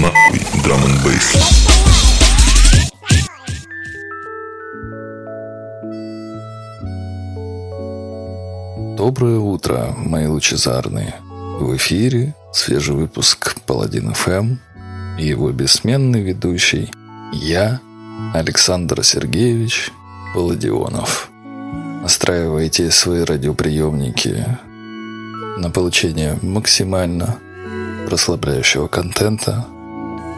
нахуй драм н. Доброе утро, мои лучезарные. В эфире свежий выпуск Паладин ФМ и его бессменный ведущий я, Александр Сергеевич Паладионов. Настраивайте свои радиоприемники на получение максимально расслабляющего контента,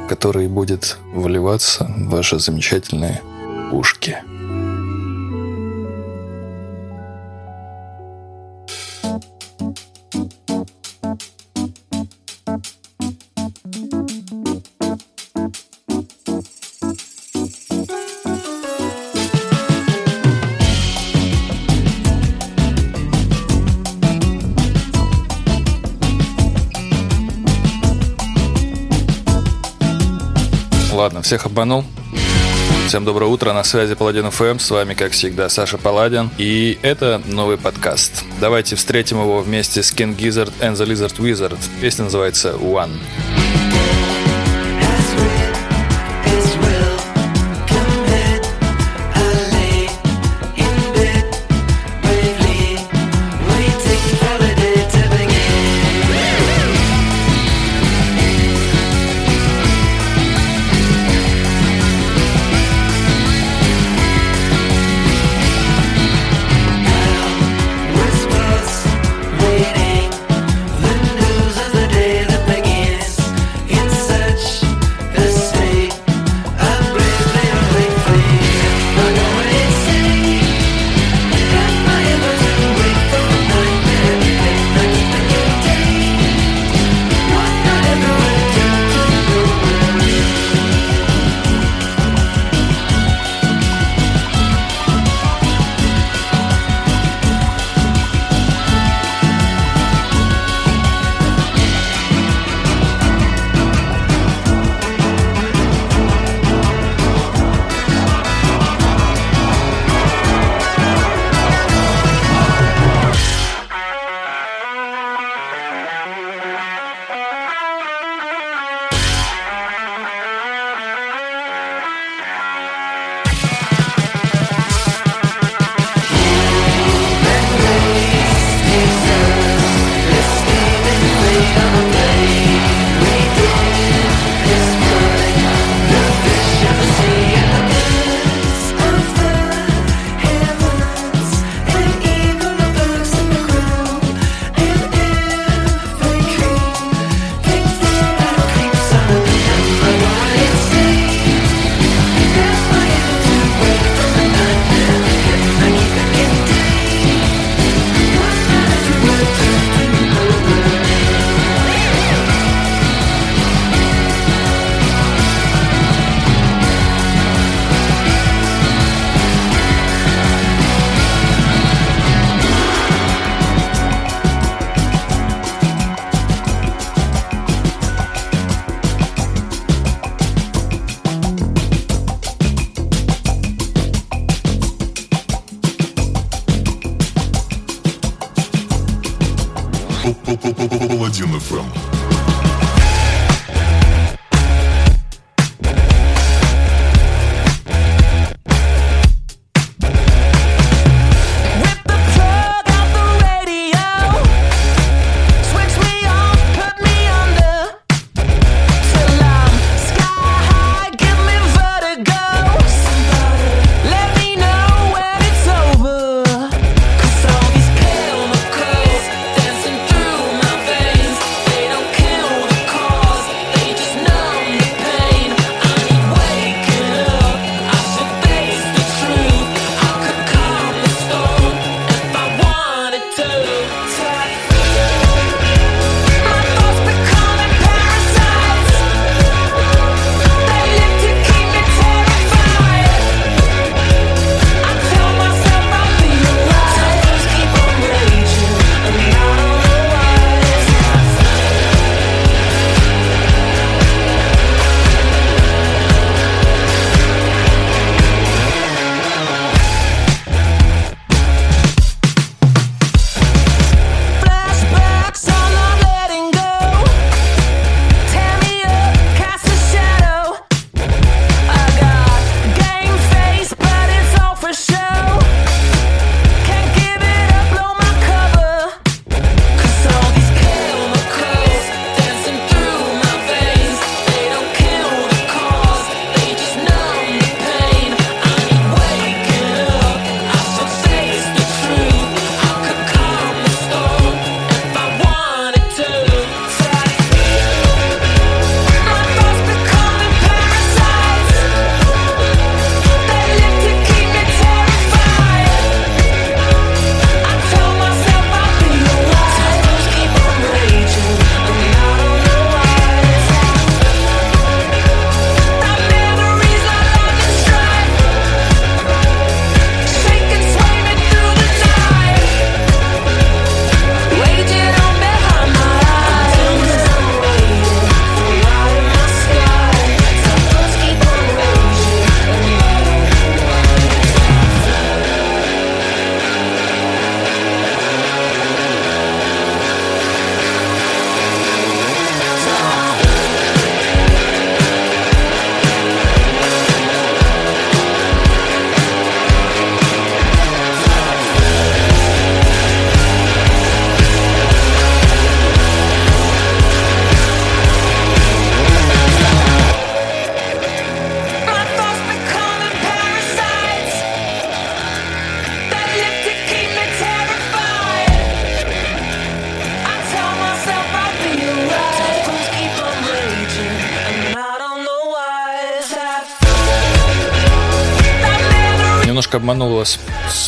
который будет вливаться в ваши замечательные ушки. Всех обманул. Всем доброе утро, на связи Паладин ФМ, с вами, как всегда, Саша Паладин, и это новый подкаст. Давайте встретим его вместе с King Gizzard and the Lizard Wizard. Песня называется «One».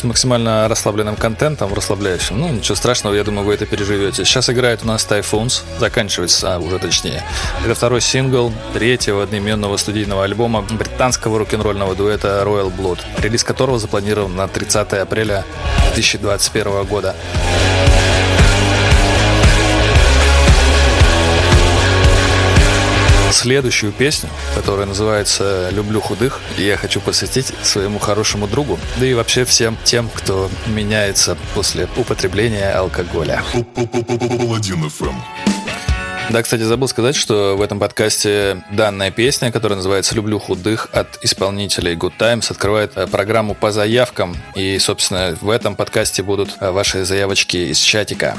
Максимально расслабленным контентом, расслабляющим. Ну, ничего страшного, я думаю, вы это переживете. Сейчас играет у нас Typhoons, заканчивается а, уже точнее. Это второй сингл третьего одноименного студийного альбома британского рок-н-ролльного дуэта Royal Blood, релиз которого запланирован на 30 апреля 2021 года. Следующую песню, которая называется «Люблю худых», я хочу посвятить своему хорошему другу, да и вообще всем тем, кто меняется после употребления алкоголя. Да, кстати, забыл сказать, что в этом подкасте данная песня, которая называется «Люблю худых» от исполнителей Good Times, открывает программу по заявкам. И, собственно, в этом подкасте будут ваши заявочки из чатика.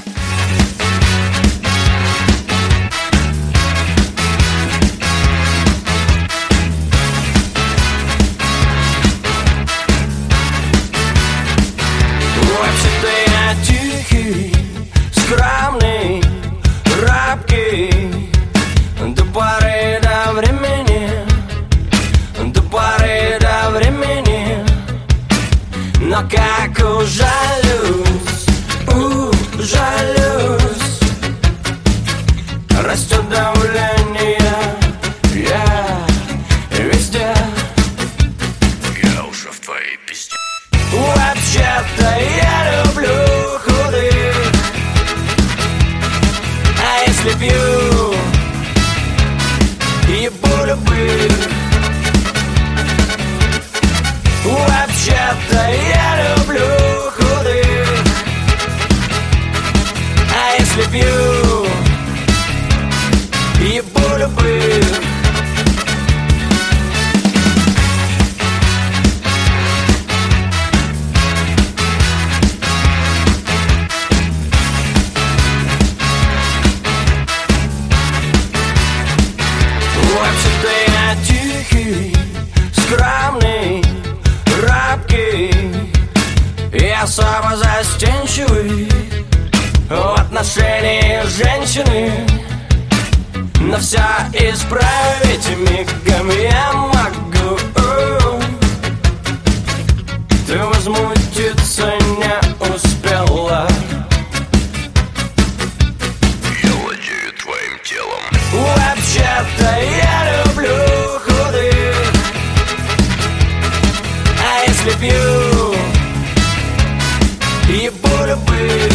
Ебу любых Вообще-то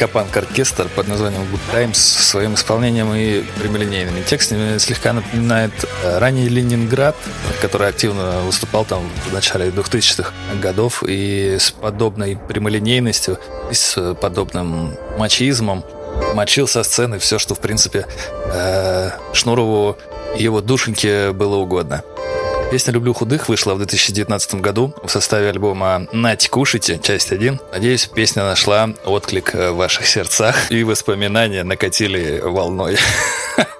Многолюдный скопанк-оркестр под названием Good Times своим исполнением и прямолинейными текстами слегка напоминает э, ранний Ленинград, который активно выступал там в начале 2000-х годов и с подобной прямолинейностью, и с подобным мачизмом мочил со сцены все, что, в принципе, э, Шнурову и его душеньке было угодно. Песня «Люблю худых» вышла в 2019 году в составе альбома «Нать, кушайте», часть 1. Надеюсь, песня нашла отклик э, в ваших сердцах и воспоминания накатили волной.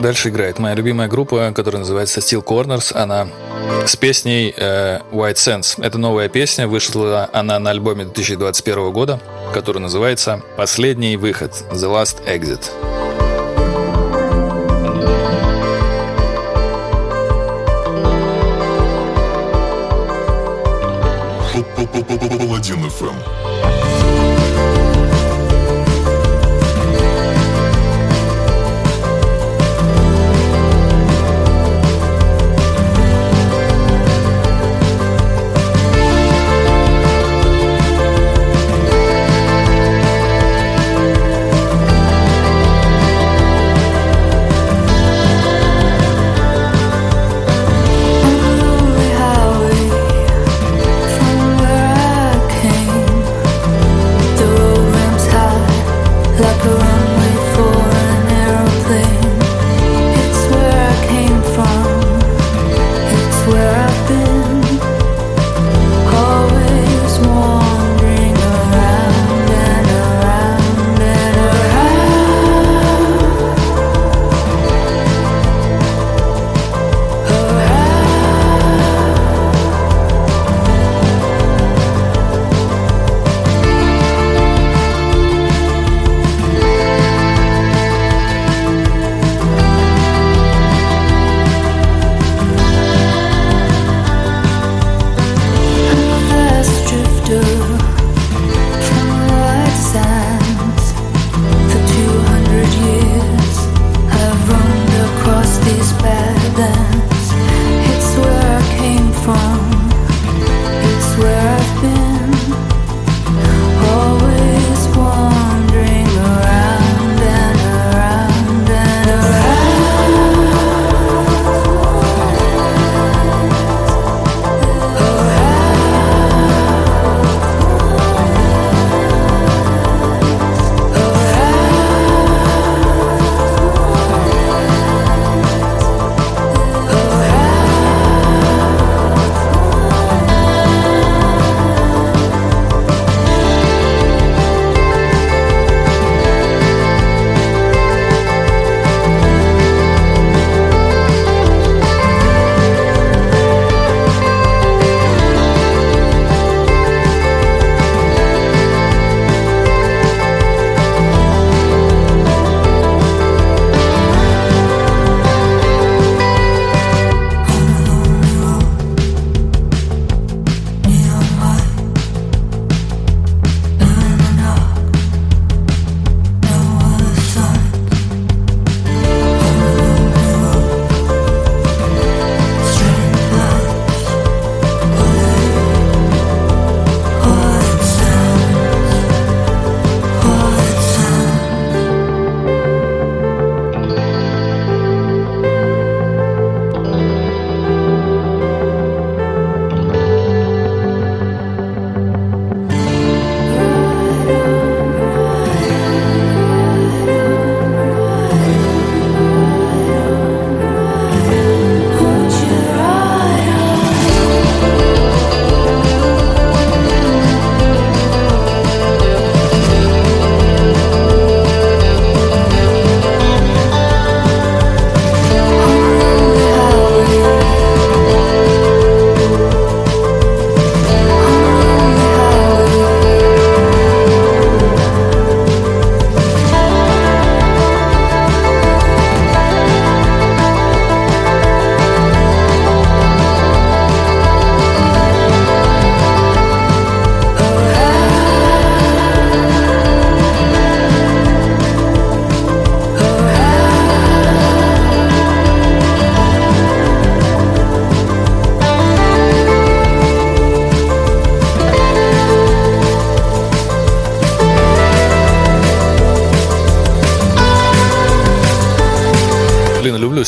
Дальше играет моя любимая группа, которая называется Steel Corners. Она с песней э, White Sense. Это новая песня, вышла она на альбоме 2021 года, который называется «Последний выход» The Last Exit. Паладин ФМ.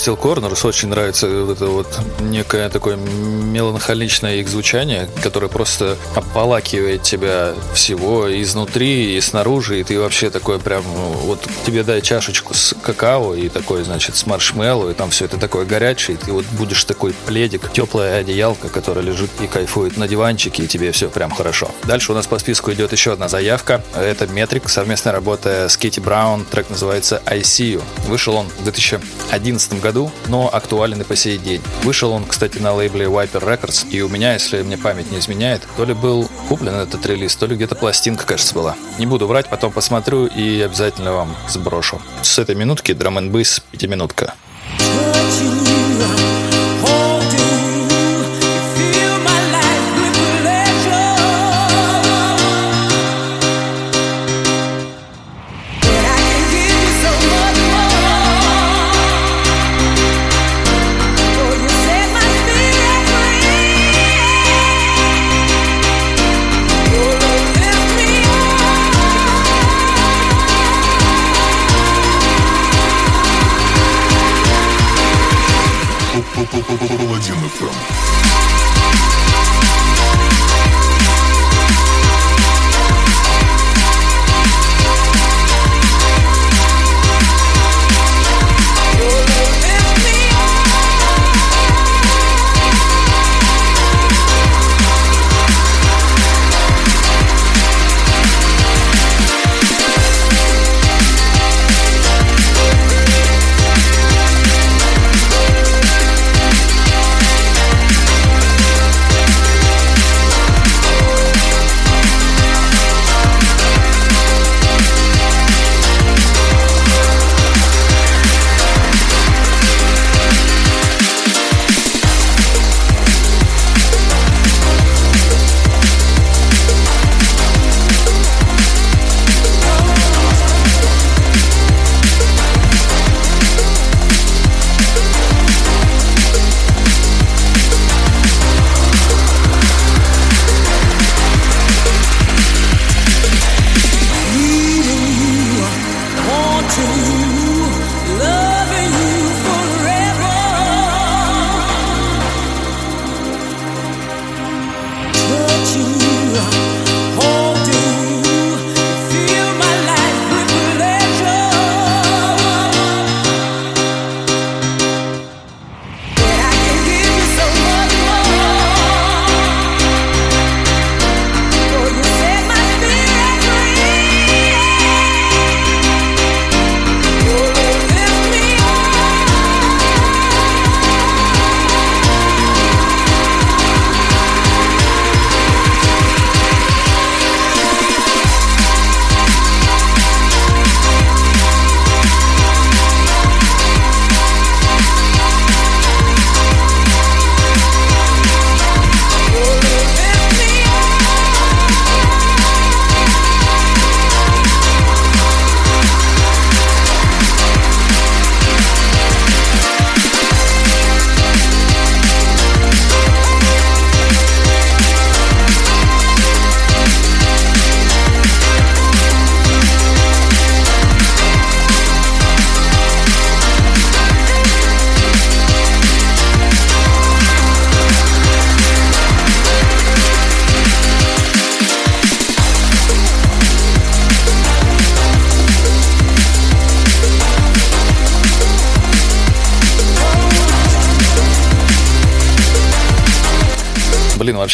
Steel Corners, очень нравится вот это вот некое такое меланхоличное их звучание, которое просто обволакивает тебя всего изнутри и снаружи, и ты вообще такой прям, вот тебе дай чашечку с какао и такой, значит, с маршмеллоу, и там все это такое горячее, и ты вот будешь такой пледик, теплая одеялка, которая лежит и кайфует на диванчике, и тебе все прям хорошо. Дальше у нас по списку идет еще одна заявка. Это Метрик, совместная работа с Кити Браун, трек называется I See You. Вышел он в 2011 году, но актуален и по сей день. Вышел он, кстати, на лейбле Viper Records, и у меня, если мне память не изменяет, то ли был куплен этот релиз, то ли где-то пластинка, кажется, была. Не буду врать, потом посмотрю и обязательно вам сброшу. С этой минутки драм н пятиминутка.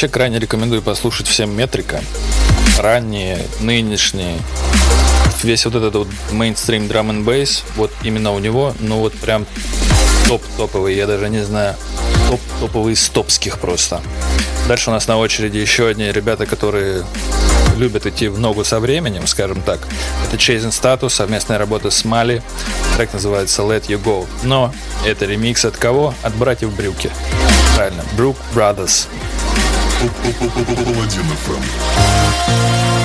Вообще крайне рекомендую послушать всем метрика. Ранние, нынешние. Весь вот этот вот мейнстрим драм н бейс, вот именно у него, ну вот прям топ-топовый, я даже не знаю, топ-топовый из топских просто. Дальше у нас на очереди еще одни ребята, которые любят идти в ногу со временем, скажем так. Это Chasing Status, совместная работа с Мали. Трек называется Let You Go. Но это ремикс от кого? От братьев Брюки. Правильно, Брук Brothers. Паладин ФМ.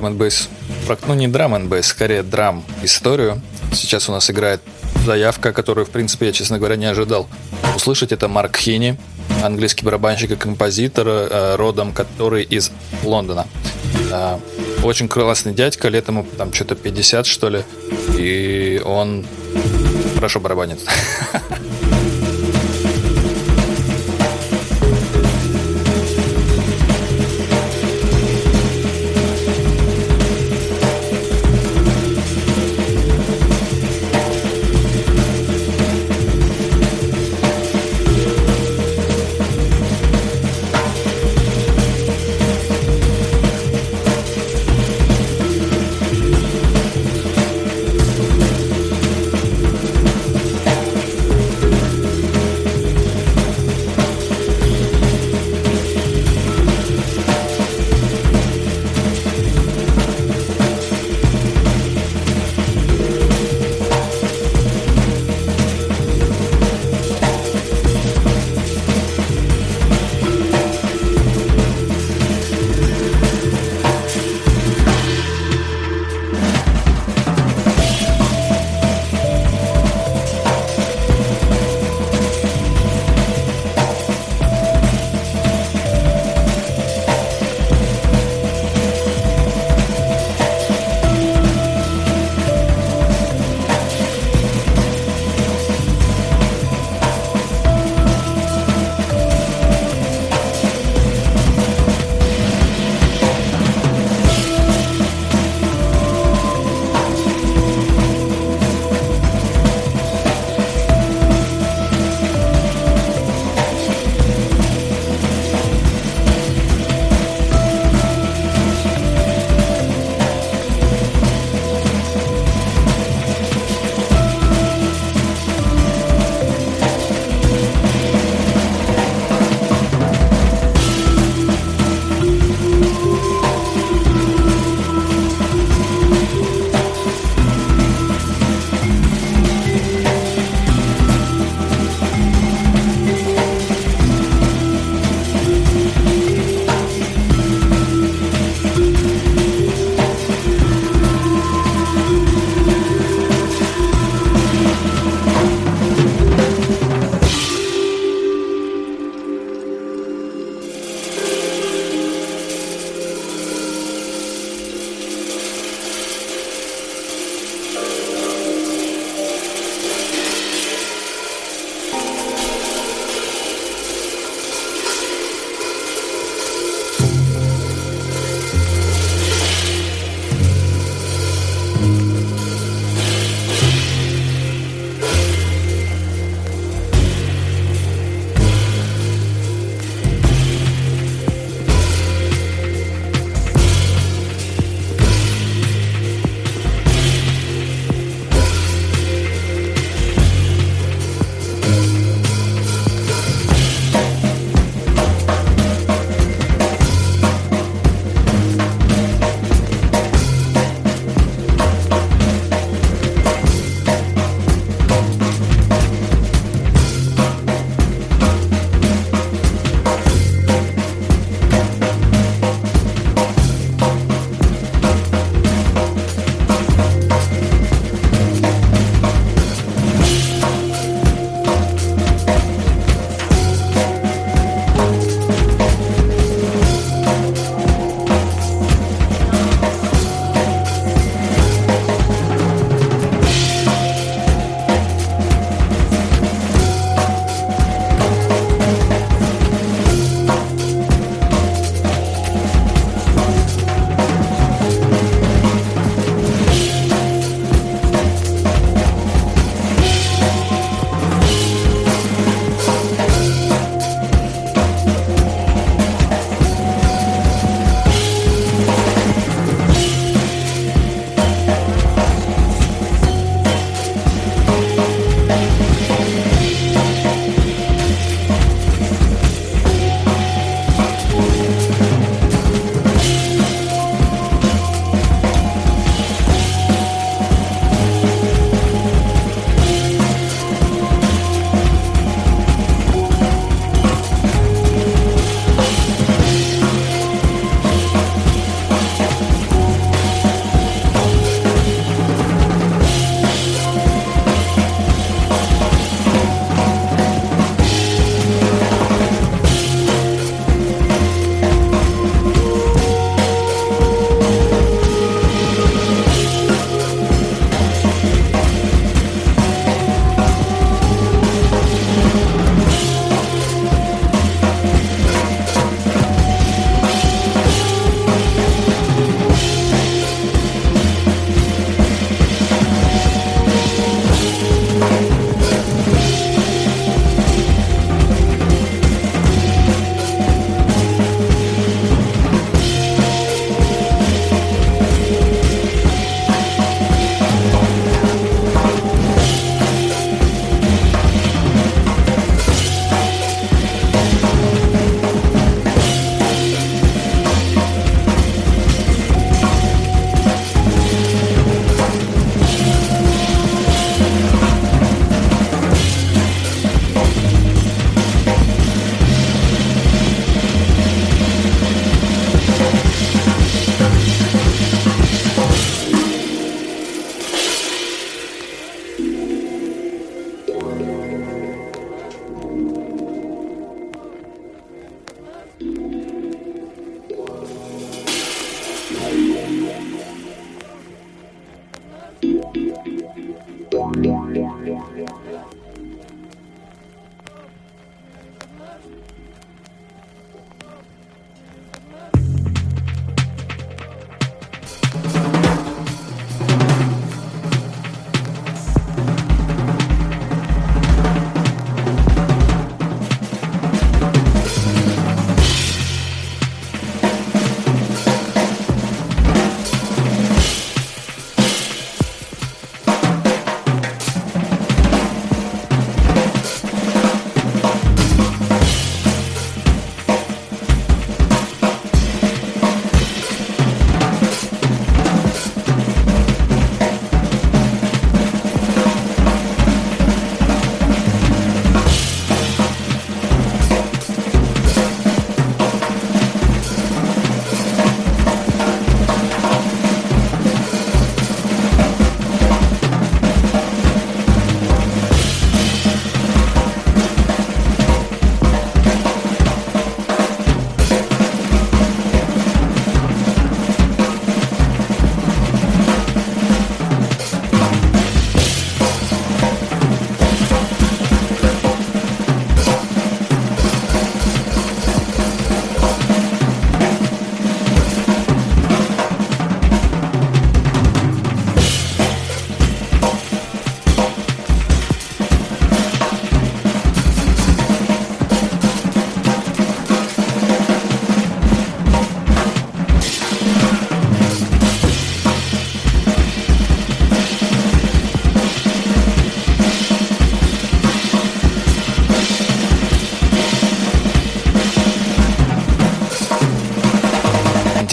Драм н. Ну, не драм скорее драм историю. Сейчас у нас играет заявка, которую, в принципе, я, честно говоря, не ожидал. Услышать это Марк Хини, английский барабанщик и композитор, э, родом который из Лондона. Э, Очень классный дядька, лет ему там что-то 50, что ли. И он хорошо барабанит.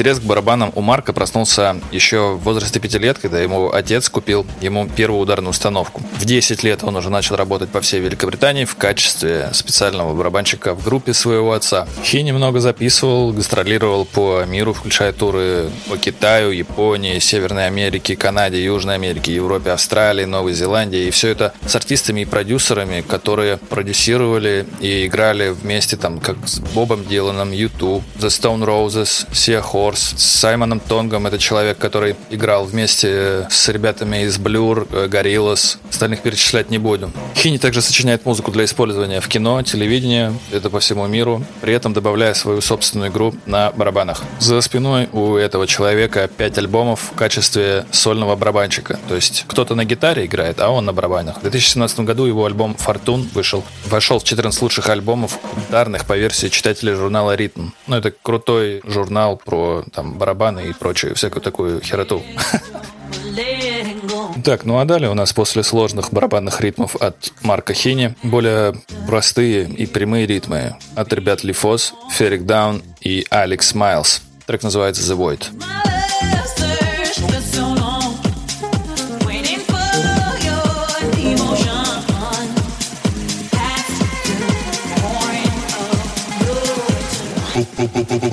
Интерес к барабанам у Марка проснулся еще в возрасте пяти лет, когда ему отец купил ему первую ударную установку. В 10 лет он уже начал работать по всей Великобритании в качестве специального барабанщика в группе своего отца. Хи немного записывал, гастролировал по миру, включая туры по Китаю, Японии, Северной Америке, Канаде, Южной Америке, Европе, Австралии, Новой Зеландии. И все это с артистами и продюсерами, которые продюсировали и играли вместе, там, как с Бобом Диланом, YouTube, The Stone Roses, Sia Horse, с Саймоном Тонгом. Это человек, который играл вместе с ребятами из Blur, э, Gorillaz. Остальных перечислять не будем. Хини также сочиняет музыку для использования в кино, телевидении, это по всему миру, при этом добавляя свою собственную игру на барабанах. За спиной у этого человека 5 альбомов в качестве сольного барабанщика. То есть кто-то на гитаре играет, а он на барабанах. В 2017 году его альбом «Фортун» вышел. Вошел в 14 лучших альбомов ударных по версии читателей журнала «Ритм». Ну, это крутой журнал про там барабаны и прочую всякую такую хероту. Так, ну а далее у нас после сложных барабанных ритмов от Марка Хини более простые и прямые ритмы от ребят Лифос, Ферик Даун и Алекс Майлз. Трек называется The Void.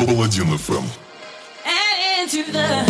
Паладин ФМ. Into the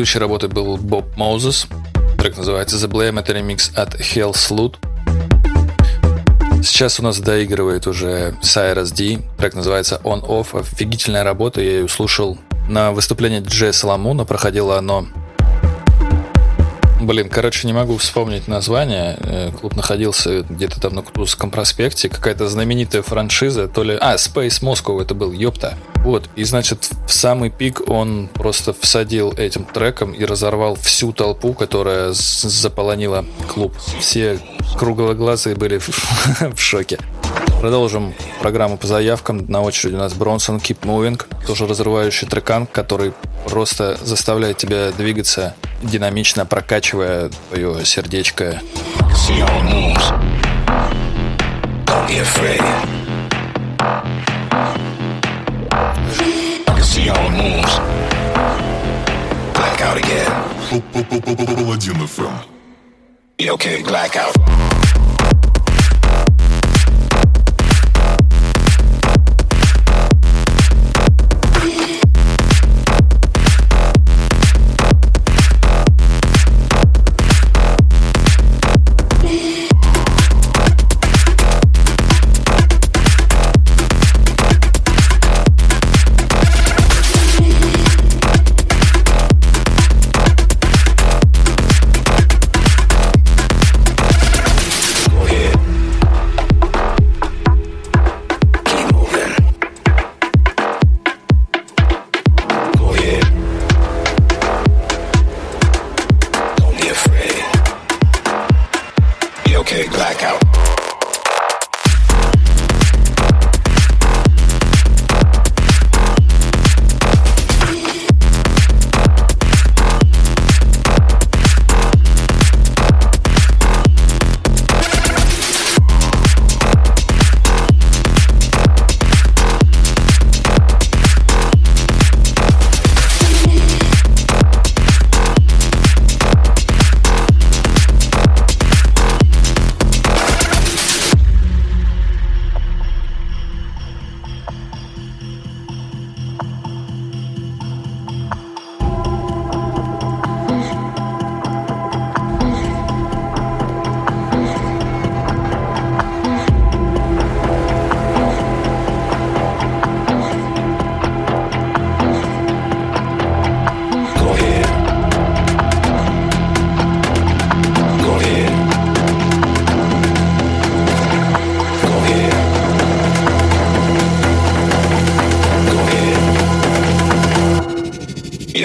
Так, предыдущей работой был Bob Moses. Трек называется The Blame, это ремикс от Hell Slut. Сейчас у нас доигрывает уже Cirez D. Трек называется On Off. Офигительная работа, я ее слушал на выступлении Джея Соломона. Проходило оно Блин, короче, не могу вспомнить название. Э, Клуб находился где-то там на Кутузовском проспекте. Какая-то знаменитая франшиза, то ли... А, Space Moscow это был, ёпта. Вот, и значит, в самый пик он просто всадил этим треком и разорвал всю толпу, которая заполонила клуб. Все круглоглазые были в шоке. Продолжим программу по заявкам. На очереди у нас Бронсон Keep Moving, тоже разрывающий трекан, который просто заставляет тебя двигаться динамично, прокачивая твое сердечко. Don't be afraid. I can see your moves. Black out again. Паладин ФМ. Be okay, black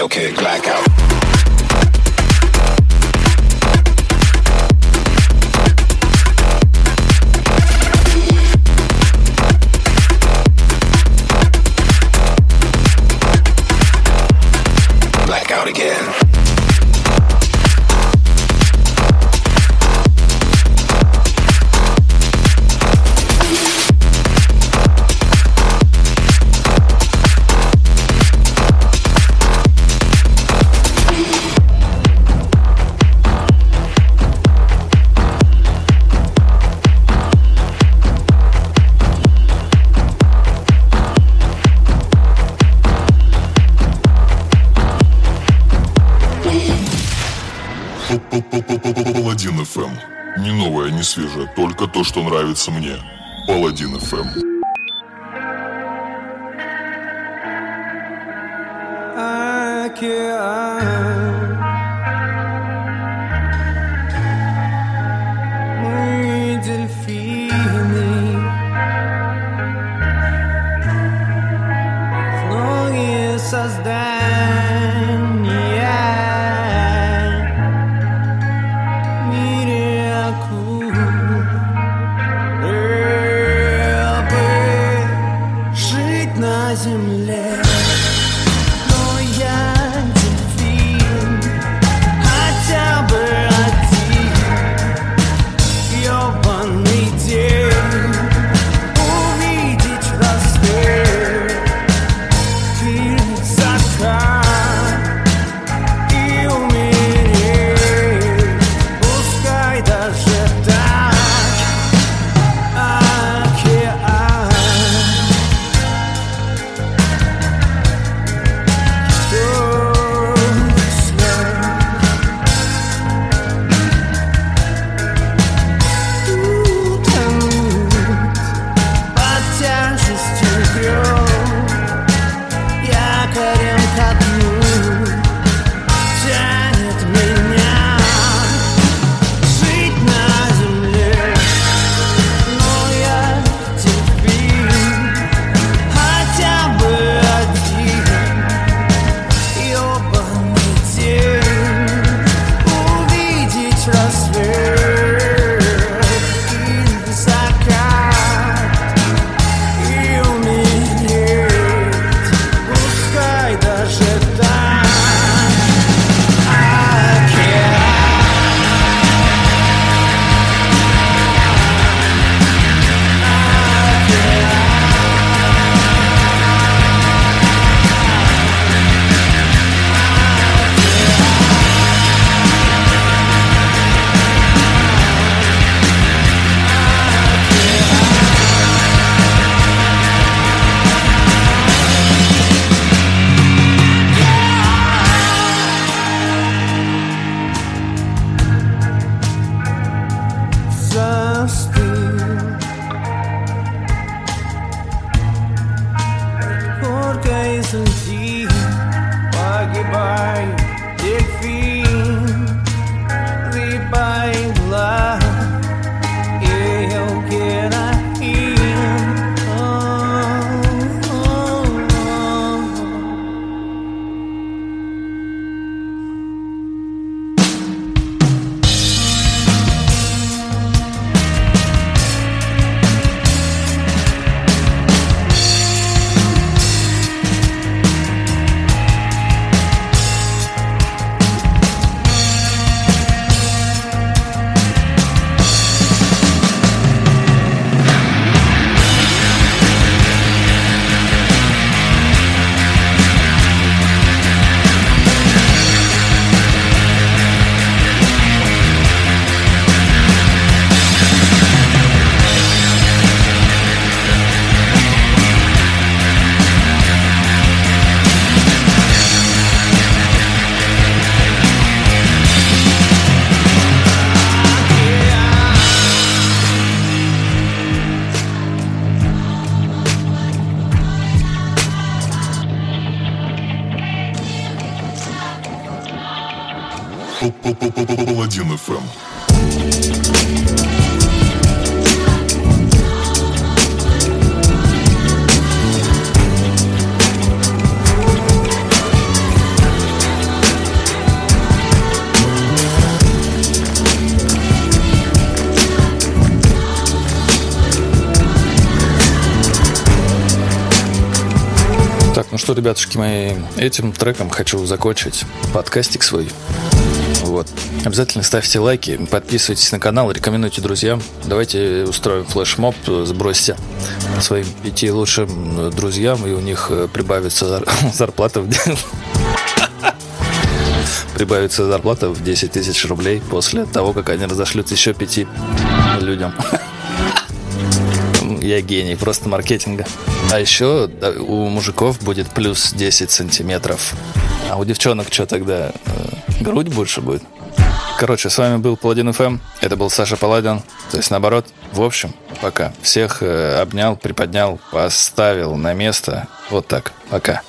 okay, blackout. То, что нравится мне. Паладин ФМ. Этим треком хочу закончить подкастик свой. Вот. Обязательно ставьте лайки, подписывайтесь на канал, рекомендуйте друзьям. Давайте устроим флешмоб, сбросьте своим пяти лучшим друзьям, и у них э, прибавится зар- зарплата в. Прибавится зарплата в 10 тысяч рублей после того, как они разошлют еще пяти людям. Я гений просто маркетинга. А еще у мужиков будет плюс 10 сантиметров. А у девчонок что тогда? Э, грудь больше будет? Короче, с вами был Паладин ФМ. Это был Саша Паладин. То есть наоборот. В общем, пока. Всех э, обнял, приподнял, поставил на место. Вот так. Пока.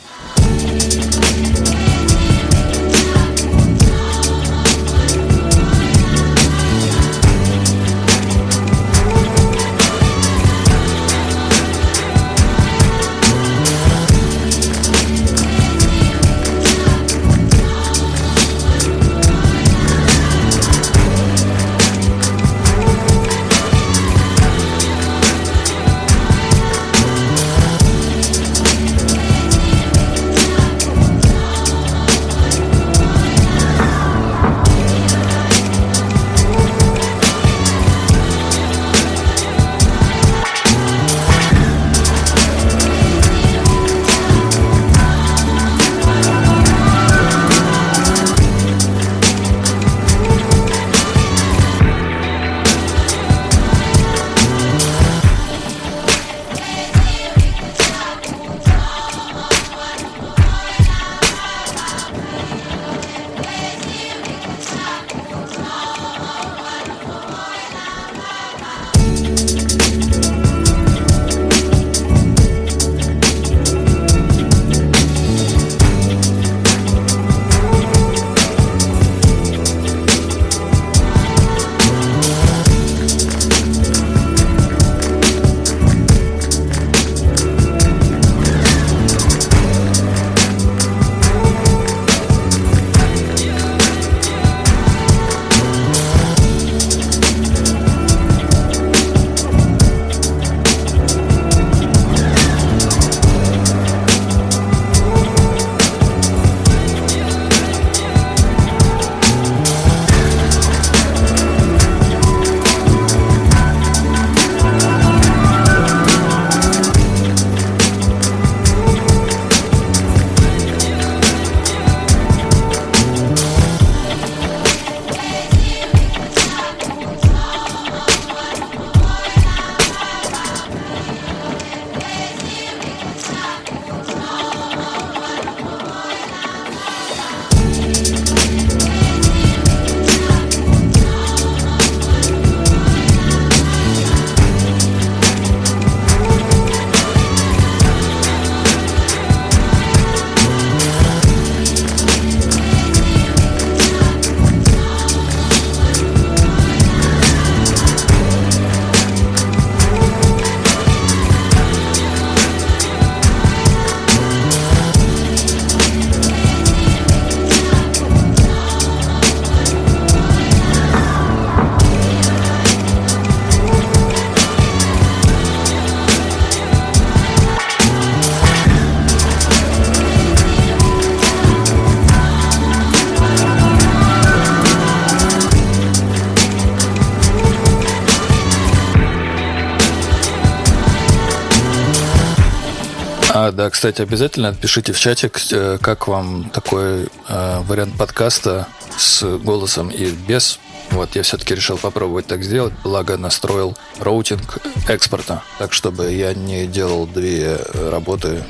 Да, кстати, обязательно отпишите в чатик, э, как вам такой э, вариант подкаста с голосом и без. Вот, я все-таки решил попробовать так сделать, благо настроил роутинг экспорта, так, чтобы я не делал две работы,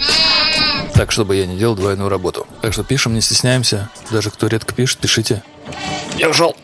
так, чтобы я не делал двойную работу. Так что пишем, не стесняемся, даже кто редко пишет, пишите. Я ушел.